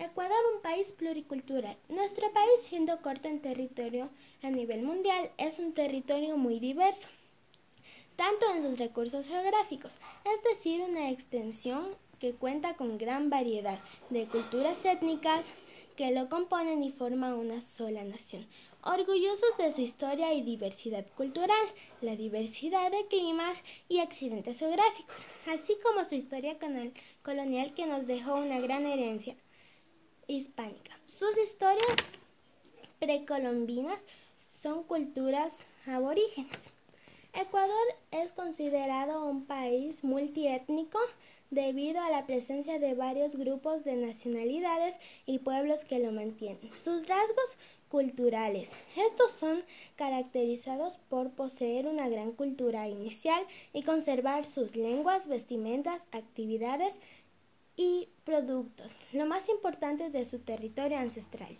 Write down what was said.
Ecuador, un país pluricultural. Nuestro país, siendo corto en territorio a nivel mundial, es un territorio muy diverso, tanto en sus recursos geográficos, es decir, una extensión que cuenta con gran variedad de culturas étnicas que lo componen y forman una sola nación. Orgullosos de su historia y diversidad cultural, la diversidad de climas y accidentes geográficos, así como su historia colonial que nos dejó una gran herencia hispánica. Sus historias precolombinas son culturas aborígenes. Ecuador es considerado un país multiétnico debido a la presencia de varios grupos de nacionalidades y pueblos que lo mantienen. Sus rasgos culturales. Estos son caracterizados por poseer una gran cultura inicial y conservar sus lenguas, vestimentas, actividades, y productos, lo más importante de su territorio ancestral.